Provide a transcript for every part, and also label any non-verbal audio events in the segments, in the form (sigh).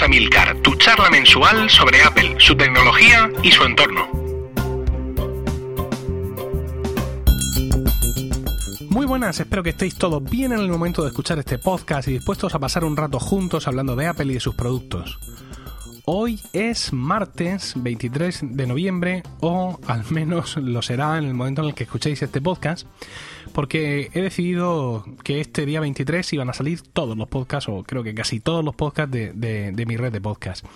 Bienvenidos a tu charla mensual sobre Apple, su tecnología y su entorno. Muy buenas, espero que estéis todos bien en el momento de escuchar este podcast y dispuestos a pasar un rato juntos hablando de Apple y de sus productos. Hoy es martes 23 de noviembre, o al menos lo será en el momento en el que escuchéis este podcast, porque he decidido que este día 23 iban a salir todos los podcasts, o creo que casi todos los podcasts de, mi red de podcasts.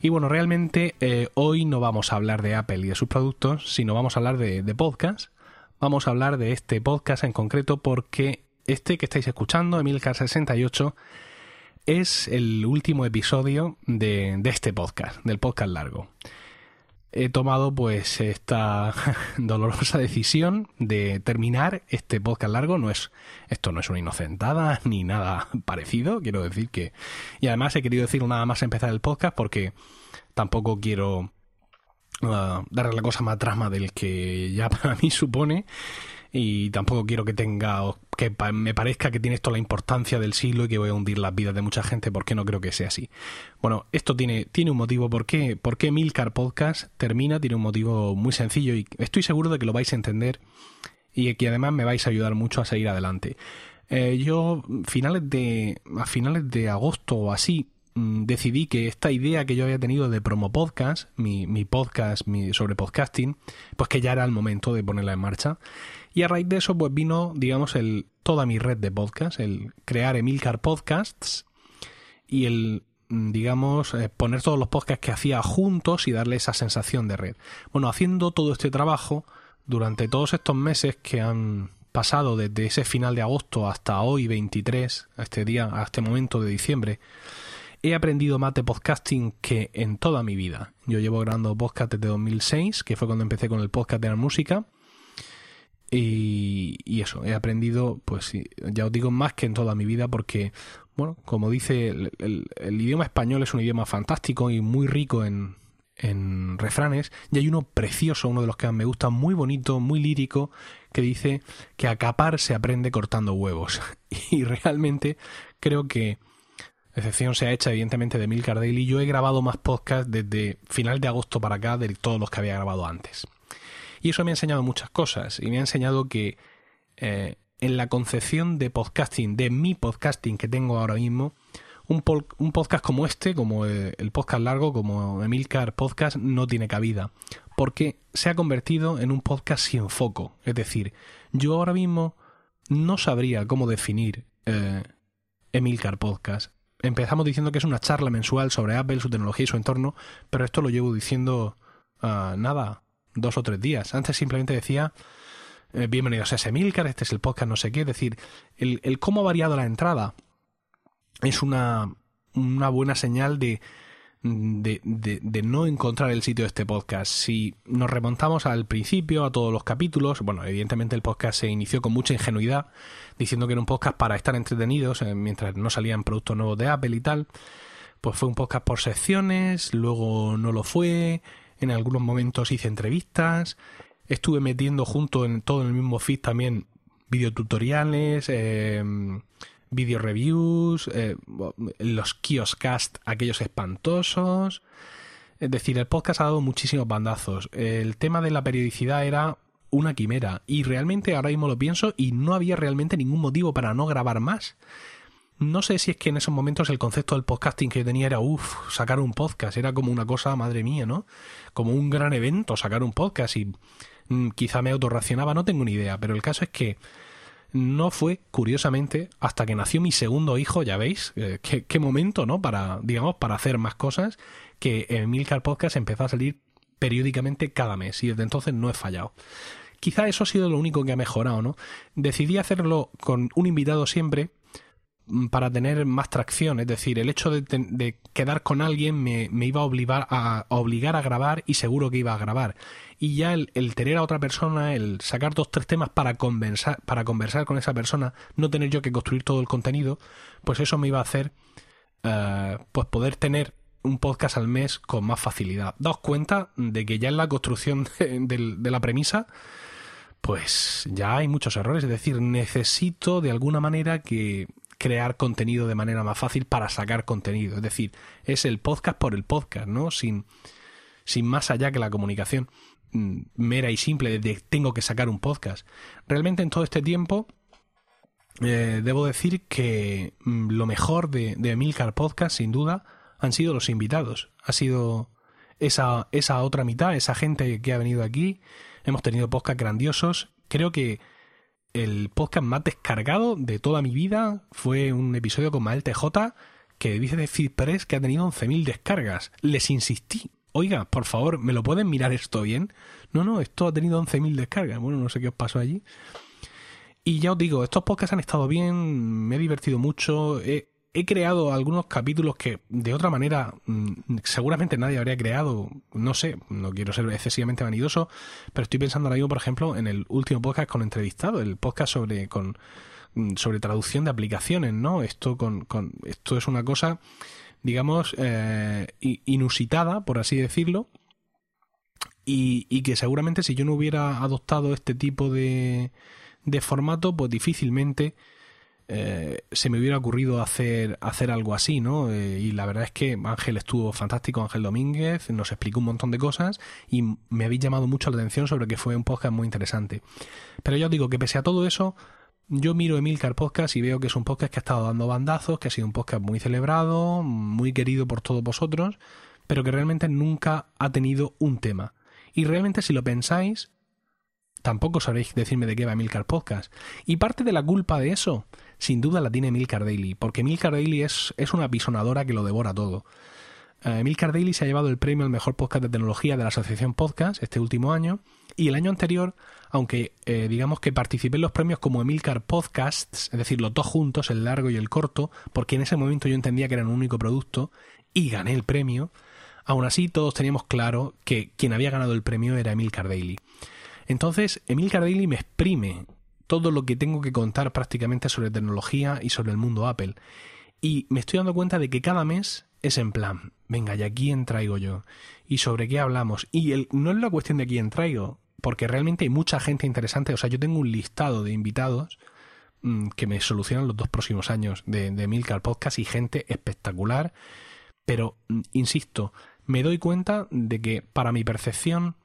Y bueno, realmente eh, hoy no vamos a hablar de Apple y de sus productos, sino vamos a hablar de, de podcasts. Vamos a hablar de este podcast en concreto porque este que estáis escuchando, Emilcar68, es el último episodio de, este podcast, del podcast largo. He tomado pues esta (laughs) dolorosa decisión de terminar este podcast largo. No es, esto no es una inocentada (laughs) ni nada parecido, quiero decir que. Y además he querido decir nada más empezar el podcast porque tampoco quiero uh, darle la cosa más drama del que ya (laughs) para mí supone y tampoco quiero que tenga que me parezca que tiene esto la importancia del siglo y que voy a hundir las vidas de mucha gente porque no creo que sea así. Bueno, esto tiene, tiene un motivo. ¿Por qué, ¿Por qué Milcar Podcast termina? Tiene un motivo muy sencillo y estoy seguro de que lo vais a entender y que además me vais a ayudar mucho a seguir adelante. Eh, yo finales de, a finales de agosto o así decidí que esta idea que yo había tenido de promo podcast, mi, mi podcast mi, sobre podcasting, pues que ya era el momento de ponerla en marcha. Y a raíz de eso, pues vino, digamos, el, toda mi red de podcasts, el crear Emilcar Podcasts y el, mm, digamos, eh, poner todos los podcasts que hacía juntos y darle esa sensación de red. Bueno, haciendo todo este trabajo durante todos estos meses que han pasado desde ese final de agosto hasta hoy 23, a este día, a este momento de diciembre, he aprendido más de podcasting que en toda mi vida. Yo llevo grabando podcast desde 2006, que fue cuando empecé con el podcast de la música, y, eso, he aprendido, pues ya os digo, más que en toda mi vida, porque, bueno, como dice, el, idioma español es un idioma fantástico y muy rico en, en refranes, y hay uno precioso, uno de los que me gusta, muy bonito, muy lírico, que dice que a capar se aprende cortando huevos. (laughs) Y realmente creo que, excepción se ha hecha evidentemente de Milcar Daily, yo he grabado más podcasts desde final de agosto para acá de todos los que había grabado antes. Y eso me ha enseñado muchas cosas. Y me ha enseñado que eh, en la concepción de podcasting, de mi podcasting que tengo ahora mismo, un, podcast como este, como el podcast largo, como Emilcar Podcast, no tiene cabida. Porque se ha convertido en un podcast sin foco. Es decir, yo ahora mismo no sabría cómo definir eh, Emilcar Podcast. Empezamos diciendo que es una charla mensual sobre Apple, su tecnología y su entorno, pero esto lo llevo diciendo uh, nada, dos o tres días. Antes simplemente decía, eh, bienvenidos a Semilcar, este es el podcast no sé qué. Es decir, el, el cómo ha variado la entrada es una, una buena señal de, de, no encontrar el sitio de este podcast. Si nos remontamos al principio, a todos los capítulos, bueno, evidentemente el podcast se inició con mucha ingenuidad, diciendo que era un podcast para estar entretenidos eh, mientras no salían productos nuevos de Apple y tal. Pues fue un podcast por secciones, luego no lo fue, en algunos momentos hice entrevistas, estuve metiendo junto en todo el mismo feed también videotutoriales, eh, video reviews, eh, los kioscast, aquellos espantosos. Es decir, el podcast ha dado muchísimos bandazos. El tema de la periodicidad era una quimera y realmente ahora mismo lo pienso y no había realmente ningún motivo para no grabar más. No sé si es que en esos momentos el concepto del podcasting que yo tenía era, uff, sacar un podcast, era como una cosa, madre mía, ¿no? Como un gran evento, sacar un podcast y mm, quizá me autorracionaba, no tengo ni idea, pero el caso es que no fue, curiosamente, hasta que nació mi segundo hijo, ya veis, eh, qué, momento, ¿no? Para, digamos, para hacer más cosas, que Emilcar Podcast empezó a salir periódicamente cada mes y desde entonces no he fallado. Quizá eso ha sido lo único que ha mejorado, ¿no? Decidí hacerlo con un invitado siempre, para tener más tracción. Es decir, el hecho de, quedar con alguien me, iba a obligar a, obligar a grabar y seguro que iba a grabar. Y ya el, tener a otra persona, el sacar dos, tres temas para conversar, para conversar con esa persona, no tener yo que construir todo el contenido, pues eso me iba a hacer eh, pues poder tener un podcast al mes con más facilidad. Daos cuenta de que ya en la construcción (laughs) de la premisa pues ya hay muchos errores. Es decir, necesito de alguna manera que crear contenido de manera más fácil para sacar contenido. Es decir, es el podcast por el podcast, ¿no? Sin, sin más allá que la comunicación mm, mera y simple de tengo que sacar un podcast. Realmente en todo este tiempo eh, debo decir que mm, lo mejor de, de Emilcar Podcast, sin duda, han sido los invitados. Ha sido esa, esa otra mitad, esa gente que ha venido aquí. Hemos tenido podcasts grandiosos. Creo que el podcast más descargado de toda mi vida fue un episodio con Mael TJ que dice de FeedPress que ha tenido 11.000 descargas. Les insistí. Oiga, por favor, ¿me lo pueden mirar esto bien? No, no, esto ha tenido 11.000 descargas. Bueno, no sé qué os pasó allí. Y ya os digo, estos podcasts han estado bien, me he divertido mucho, he, creado algunos capítulos que de otra manera mm, seguramente nadie habría creado, no sé, no quiero ser excesivamente vanidoso, pero estoy pensando ahora mismo, por ejemplo, en el último podcast con entrevistado, el podcast sobre, con, mm, sobre traducción de aplicaciones, ¿no? Esto, con, con esto es una cosa, digamos, eh, inusitada, por así decirlo, y, y que seguramente si yo no hubiera adoptado este tipo de de formato, pues difícilmente eh, se me hubiera ocurrido hacer, hacer algo así, ¿no? Eh, y la verdad es que Ángel estuvo fantástico, Ángel Domínguez, nos explicó un montón de cosas y me habéis llamado mucho la atención sobre que fue un podcast muy interesante. Pero ya os digo que pese a todo eso, yo miro Emilcar Podcast y veo que es un podcast que ha estado dando bandazos, que ha sido un podcast muy celebrado, muy querido por todos vosotros, pero que realmente nunca ha tenido un tema. Y realmente si lo pensáis, tampoco sabréis decirme de qué va Emilcar Podcast. Y parte de la culpa de eso, sin duda la tiene Emilcar Daily, porque Emilcar Daily es, es una pisonadora que lo devora todo. Uh, Emilcar Daily se ha llevado el premio al mejor podcast de tecnología de la Asociación Podcast este último año, y el año anterior, aunque eh, digamos que participé en los premios como Emilcar Podcasts, es decir, los dos juntos, el largo y el corto, porque en ese momento yo entendía que eran un único producto, y gané el premio, aún así todos teníamos claro que quien había ganado el premio era Emilcar Daily. Entonces, Emil Cardelli me exprime todo lo que tengo que contar prácticamente sobre tecnología y sobre el mundo Apple. Y me estoy dando cuenta de que cada mes es en plan, venga, ¿y a quién traigo yo? ¿Y sobre qué hablamos? Y no es la cuestión de quién traigo, porque realmente hay mucha gente interesante. O sea, yo tengo un listado de invitados mm, que me solucionan los dos próximos años de, de Milcar Podcast y gente espectacular. Pero, mm, insisto, me doy cuenta de que para mi percepción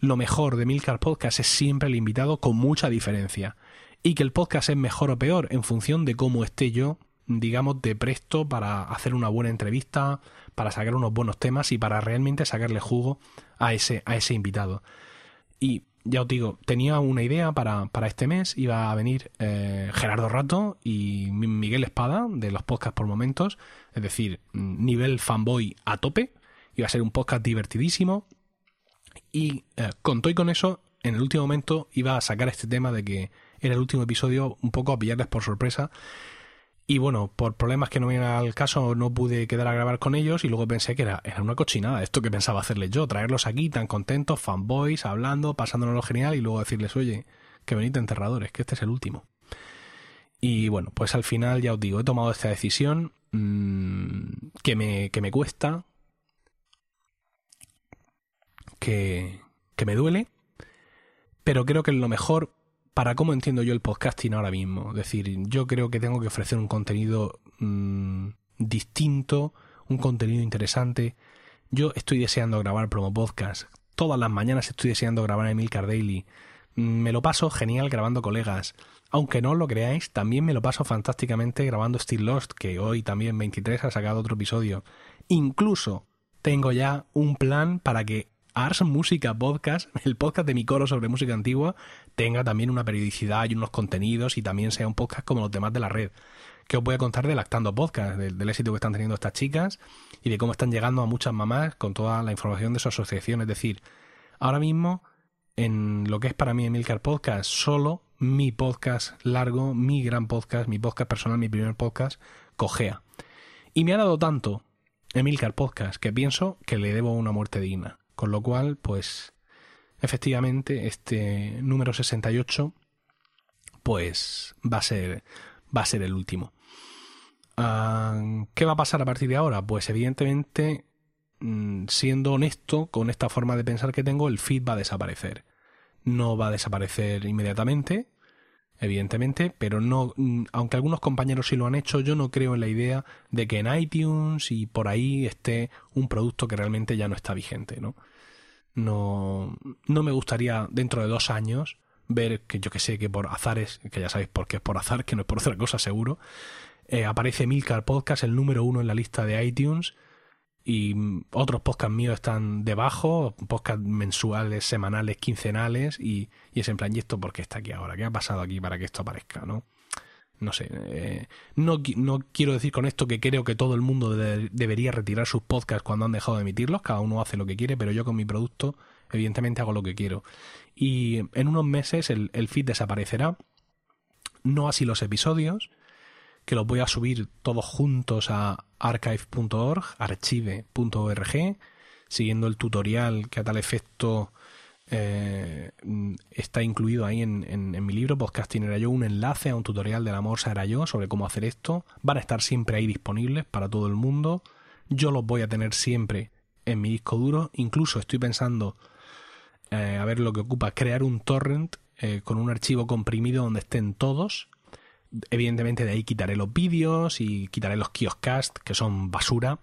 lo mejor de Milcar Podcast es siempre el invitado con mucha diferencia. Y que el podcast es mejor o peor en función de cómo esté yo, digamos, de presto para hacer una buena entrevista, para sacar unos buenos temas y para realmente sacarle jugo a ese, a ese invitado. Y ya os digo, tenía una idea para, para este mes, iba a venir eh, Gerardo Rato y Miguel Espada de los podcasts por momentos, es decir, nivel fanboy a tope, iba a ser un podcast divertidísimo, y eh, contó y con eso, en el último momento iba a sacar este tema de que era el último episodio, un poco a pillarles por sorpresa. Y bueno, por problemas que no me al caso, no pude quedar a grabar con ellos y luego pensé que era, era una cochinada esto que pensaba hacerles yo, traerlos aquí tan contentos, fanboys, hablando, pasándonos lo genial y luego decirles, oye, que venid enterradores, que este es el último. Y bueno, pues al final ya os digo, he tomado esta decisión mmm, que, me, que me cuesta, que, me duele, pero creo que es lo mejor para cómo entiendo yo el podcasting ahora mismo. Es decir, yo creo que tengo que ofrecer un contenido mm, distinto, un contenido interesante. Yo estoy deseando grabar promo podcast. Todas las mañanas estoy deseando grabar Emilcar Daily. Mm, me lo paso genial grabando colegas. Aunque no lo creáis, también me lo paso fantásticamente grabando Still Lost, que hoy también 23 ha sacado otro episodio. Incluso tengo ya un plan para que Ars Música Podcast, (laughs) el podcast de mi coro sobre música antigua, tenga también una periodicidad y unos contenidos y también sea un podcast como los demás de la red. Que os voy a contar del Actando Podcast, del, éxito que están teniendo estas chicas y de cómo están llegando a muchas mamás con toda la información de su asociación. Es decir, ahora mismo, en lo que es para mí Emilcar Podcast, solo mi podcast largo, mi gran podcast, mi podcast personal, mi primer podcast, cojea. Y me ha dado tanto Emilcar Podcast que pienso que le debo una muerte digna. Con lo cual, pues efectivamente este número 68 pues va a ser va a ser el último. Ah, ¿Qué va a pasar a partir de ahora? Pues evidentemente, mm, siendo honesto con esta forma de pensar que tengo, el feed va a desaparecer. No va a desaparecer inmediatamente. evidentemente, pero no, mm, aunque algunos compañeros sí lo han hecho, yo no creo en la idea de que en iTunes y por ahí esté un producto que realmente ya no está vigente, ¿no? No, no me gustaría dentro de dos años ver que yo que sé que por azares, que ya sabéis por qué es por azar, que no es por otra cosa seguro, eh, aparece Milcar Podcast, el número uno en la lista de iTunes, y otros podcasts míos están debajo, podcasts mensuales, semanales, quincenales, y, y es en plan, ¿y esto por qué está aquí ahora? ¿Qué ha pasado aquí para que esto aparezca? ¿no? No sé, eh, no, no quiero decir con esto que creo que todo el mundo debería retirar sus podcasts cuando han dejado de emitirlos, cada uno hace lo que quiere, pero yo con mi producto evidentemente hago lo que quiero. Y en unos meses el, feed desaparecerá, no así los episodios, que los voy a subir todos juntos a archive.org, archive.org, siguiendo el tutorial que a tal efecto eh, está incluido ahí en, mi libro Podcasting era yo, un enlace a un tutorial de la Morsa era yo sobre cómo hacer esto. Van a estar siempre ahí disponibles para todo el mundo. Yo los voy a tener siempre en mi disco duro. Incluso estoy pensando, eh, a ver lo que ocupa, crear un torrent eh, con un archivo comprimido donde estén todos Evidentemente de ahí quitaré los vídeos y quitaré los kioscast, que son basura.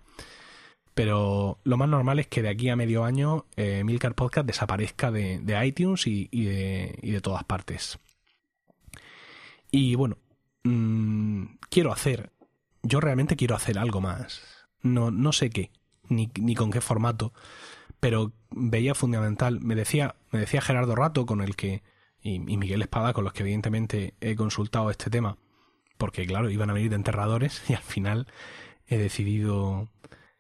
Pero lo más normal es que de aquí a medio año eh, Milcar Podcast desaparezca de, iTunes y, de, todas partes. Y bueno, mm, quiero hacer, yo realmente quiero hacer algo más. No, no sé qué, ni, ni con qué formato, pero veía fundamental. Me decía, me decía Gerardo Rato, con el que y, Miguel Espada, con los que evidentemente he consultado este tema, porque claro, iban a venir de enterradores (laughs) y al final he decidido,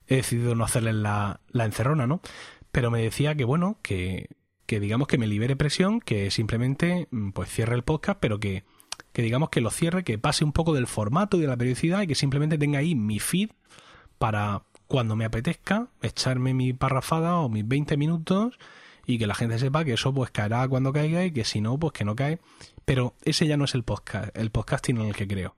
he decidido no hacerles la, la encerrona, ¿no? Pero me decía que bueno, que, que digamos que me libere presión, que simplemente mm, pues cierre el podcast, pero que, que digamos que lo cierre, que pase un poco del formato y de la periodicidad y que simplemente tenga ahí mi feed para cuando me apetezca echarme mi parrafada o mis 20 minutos y que la gente sepa que eso pues caerá cuando caiga y que si no, pues que no cae. Pero ese ya no es el podcast, el podcasting en el que creo.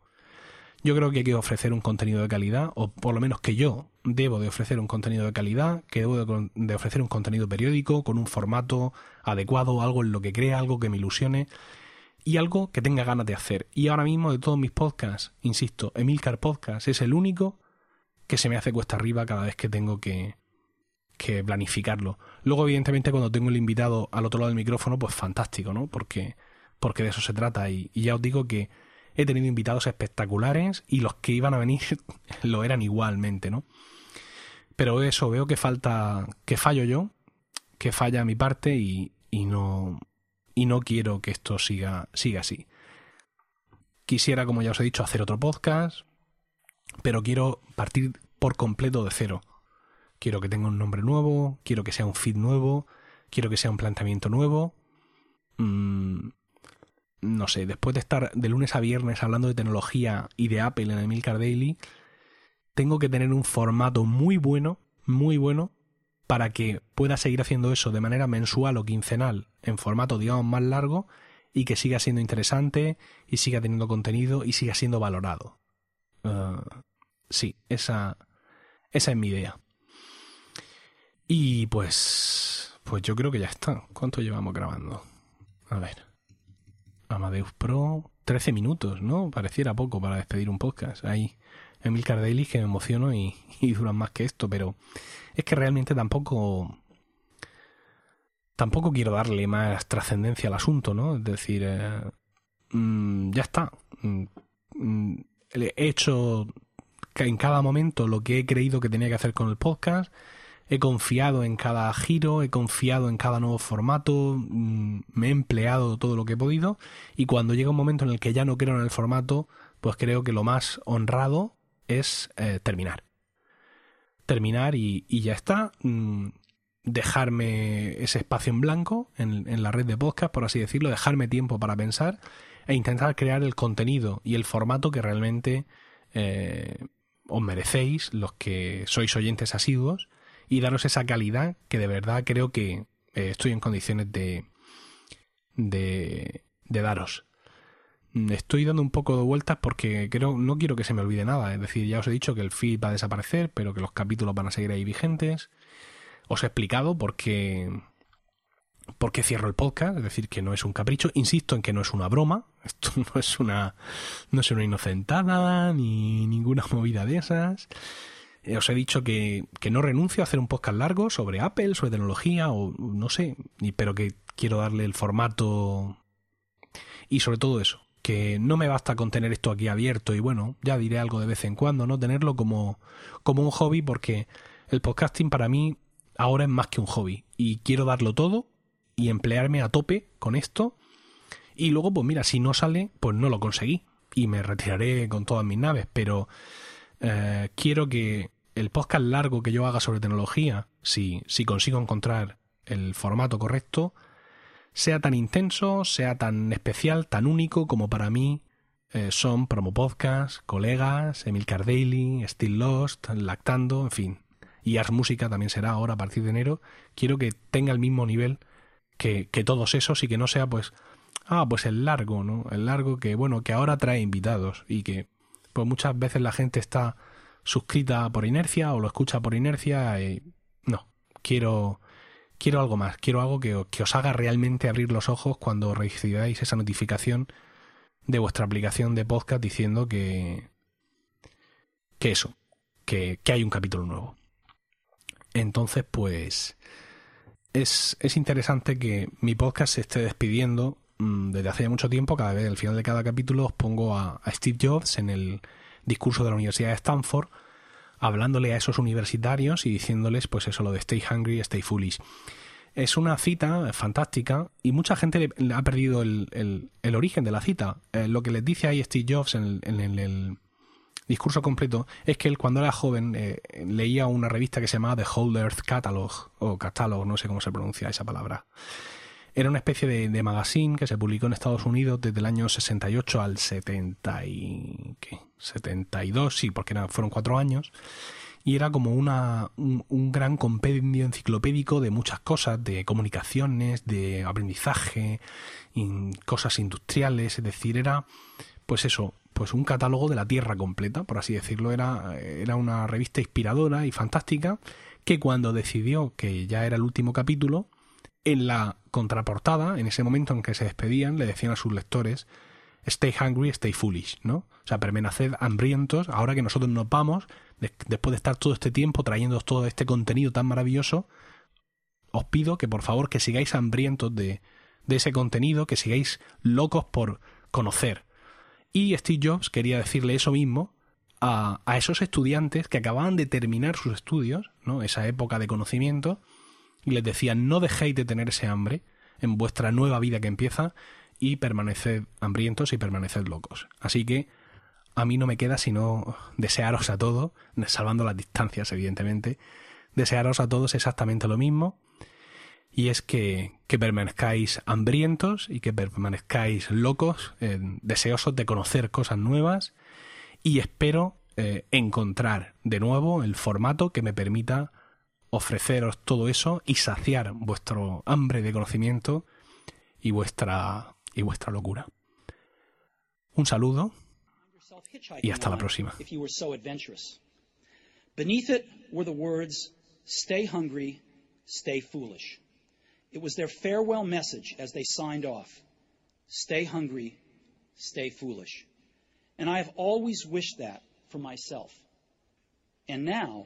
Yo creo que hay que ofrecer un contenido de calidad, o por lo menos que yo debo de ofrecer un contenido de calidad, que debo de, ofrecer un contenido periódico, con un formato adecuado, algo en lo que crea, algo que me ilusione y algo que tenga ganas de hacer. Y ahora mismo de todos mis podcasts, insisto, Emilcar Podcast es el único que se me hace cuesta arriba cada vez que tengo que, que planificarlo. Luego, evidentemente, cuando tengo el invitado al otro lado del micrófono, pues fantástico, ¿no? Porque, porque de eso se trata. Y, ya os digo que he tenido invitados espectaculares y los que iban a venir (laughs) lo eran igualmente, ¿no? Pero eso, veo que falta, que fallo yo, que falla mi parte y, y no, y no quiero que esto siga, siga así. Quisiera, como ya os he dicho, hacer otro podcast, pero quiero partir por completo de cero quiero que tenga un nombre nuevo, quiero que sea un feed nuevo, quiero que sea un planteamiento nuevo. Mm, no sé, después de estar de lunes a viernes hablando de tecnología y de Apple en el Milcar Daily, tengo que tener un formato muy bueno, muy bueno, para que pueda seguir haciendo eso de manera mensual o quincenal, en formato, digamos, más largo, y que siga siendo interesante, y siga teniendo contenido, y siga siendo valorado. Uh, sí, esa, esa es mi idea. Y pues. Pues yo creo que ya está. ¿Cuánto llevamos grabando? A ver. Amadeus Pro. 13 minutos, ¿no? Pareciera poco para despedir un podcast. Hay Emil Daily que me emociono (laughs) y, duran más que esto, pero es que realmente tampoco. Tampoco quiero darle más trascendencia al asunto, ¿no? Es decir, eh, mm, ya está. Mm, mm, he hecho en cada momento lo que he creído que tenía que hacer con el podcast he confiado en cada giro, he confiado en cada nuevo formato, mm, me he empleado todo lo que he podido y cuando llega un momento en el que ya no creo en el formato, pues creo que lo más honrado es eh, terminar. Terminar y, ya está. Mm, dejarme ese espacio en blanco en, la red de podcast, por así decirlo, dejarme tiempo para pensar e intentar crear el contenido y el formato que realmente eh, os merecéis, los que sois oyentes asiduos, y daros esa calidad que de verdad creo que eh, estoy en condiciones de, de, de daros. Estoy dando un poco de vueltas porque creo, no quiero que se me olvide nada. Es decir, ya os he dicho que el feed va a desaparecer, pero que los capítulos van a seguir ahí vigentes. Os he explicado por qué, por qué cierro el podcast, es decir, que no es un capricho. Insisto en que no es una broma, (laughs) esto no es una, no es una inocentada ni ninguna (laughs) movida de esas. Eh, os he dicho que, que, no renuncio a hacer un podcast largo sobre Apple, sobre tecnología o no sé, pero que quiero darle el formato y sobre todo eso, que no me basta con tener esto aquí abierto y bueno, ya diré algo de vez en cuando, no tenerlo como, como un hobby porque el podcasting para mí ahora es más que un hobby y quiero darlo todo y emplearme a tope con esto. Y luego, pues mira, si no sale, pues no lo conseguí y me retiraré con todas mis naves. Pero eh, quiero que el podcast largo que yo haga sobre tecnología, si, si consigo encontrar el formato correcto, sea tan intenso, sea tan especial, tan único como para mí eh, son Promo Podcast, Colegas, Emil Daily, Still Lost, Lactando, en fin. Y Ars Música también será ahora a partir de enero. Quiero que tenga el mismo nivel que, que todos esos y que no sea pues ah pues el largo no el largo que bueno que ahora trae invitados y que pues muchas veces la gente está suscrita por inercia o lo escucha por inercia y no quiero quiero algo más quiero algo que, que os haga realmente abrir los ojos cuando recibáis esa notificación de vuestra aplicación de podcast diciendo que que eso que, que hay un capítulo nuevo entonces pues es, es interesante que mi podcast se esté despidiendo mm, desde hace mucho tiempo. Cada vez al final de cada capítulo os pongo a, Steve Jobs en el discurso de la Universidad de Stanford, hablándole a esos universitarios y diciéndoles, pues eso, lo de stay hungry, stay foolish. Es una cita fantástica y mucha gente le, ha perdido el, el, origen de la cita. Eh, lo que les dice ahí Steve Jobs en el, discurso completo es que él cuando era joven eh, leía una revista que se llamaba The Whole Earth Catalog o Catalog, no sé cómo se pronuncia esa palabra. Era una especie de, magazine que se publicó en Estados Unidos desde el año 68 al 70 y, ¿qué? 72, sí, porque fueron cuatro años. Y era como una, un, un gran compendio enciclopédico de muchas cosas, de comunicaciones, de aprendizaje, cosas industriales, es decir, era pues eso, pues un catálogo de la Tierra completa, por así decirlo. Era, era una revista inspiradora y fantástica que cuando decidió que ya era el último capítulo, en la contraportada, en ese momento en que se despedían, le decían a sus lectores, stay hungry, stay foolish, ¿no? O sea, permaneced hambrientos, ahora que nosotros nos vamos, después de estar todo este tiempo trayendo todo este contenido tan maravilloso, os pido que por favor que sigáis hambrientos de, de ese contenido, que sigáis locos por conocer, y Steve Jobs quería decirle eso mismo a, a, esos estudiantes que acababan de terminar sus estudios, ¿no? esa época de conocimiento, y les decía, no dejéis de tener ese hambre en vuestra nueva vida que empieza y permaneced hambrientos y permaneced locos. Así que a mí no me queda sino desearos a todos, salvando las distancias evidentemente, desearos a todos exactamente lo mismo, y es que, permanezcáis hambrientos y que permanezcáis locos, eh, deseosos de conocer cosas nuevas y espero eh, encontrar de nuevo el formato que me permita ofreceros todo eso y saciar vuestro hambre de conocimiento y vuestra y vuestra locura. Un saludo y hasta la próxima. Beneath it were the words stay hungry, stay foolish. It was their farewell message as they signed off. Stay hungry, stay foolish. And I have always wished that for myself. And now,